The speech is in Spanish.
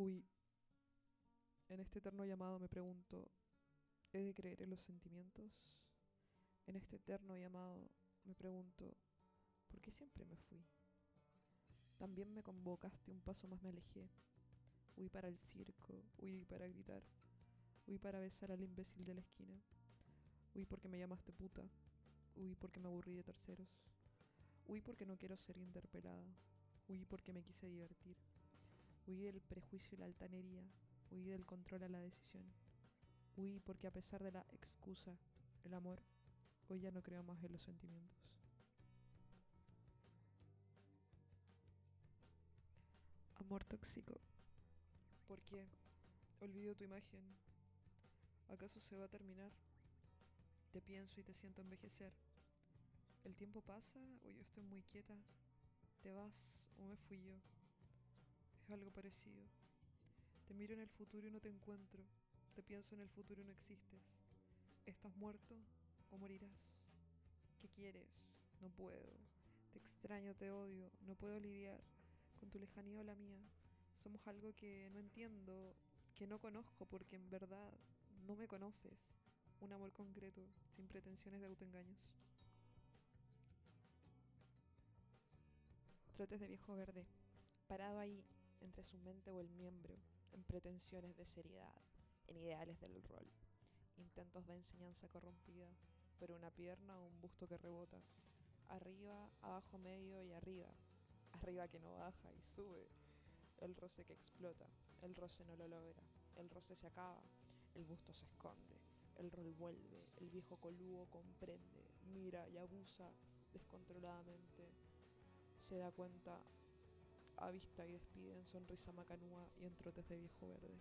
Uy, en este eterno llamado me pregunto, ¿he de creer en los sentimientos? En este eterno llamado me pregunto, ¿por qué siempre me fui? También me convocaste, un paso más me alejé. Huí para el circo, huí para gritar, huí para besar al imbécil de la esquina. Huí porque me llamaste puta, huí porque me aburrí de terceros. Huí porque no quiero ser interpelada, huí porque me quise divertir. Huí del prejuicio y la altanería, huí del control a la decisión. Huí porque a pesar de la excusa, el amor, hoy ya no creo más en los sentimientos. Amor tóxico. ¿Por qué? Olvido tu imagen. ¿Acaso se va a terminar? Te pienso y te siento envejecer. ¿El tiempo pasa o yo estoy muy quieta? ¿Te vas o me fui yo? Algo parecido. Te miro en el futuro y no te encuentro. Te pienso en el futuro y no existes. ¿Estás muerto o morirás? ¿Qué quieres? No puedo. Te extraño, te odio. No puedo lidiar con tu lejanía o la mía. Somos algo que no entiendo, que no conozco porque en verdad no me conoces. Un amor concreto, sin pretensiones de autoengaños. Trotes de viejo verde, parado ahí, entre su mente o el miembro, en pretensiones de seriedad, en ideales del rol, intentos de enseñanza corrompida, por una pierna o un busto que rebota, arriba, abajo medio y arriba, arriba que no baja y sube, el roce que explota, el roce no lo logra, el roce se acaba, el busto se esconde, el rol vuelve, el viejo colugo comprende, mira y abusa descontroladamente, se da cuenta, avista y despide en sonrisa macanúa y en trotes de viejo verde.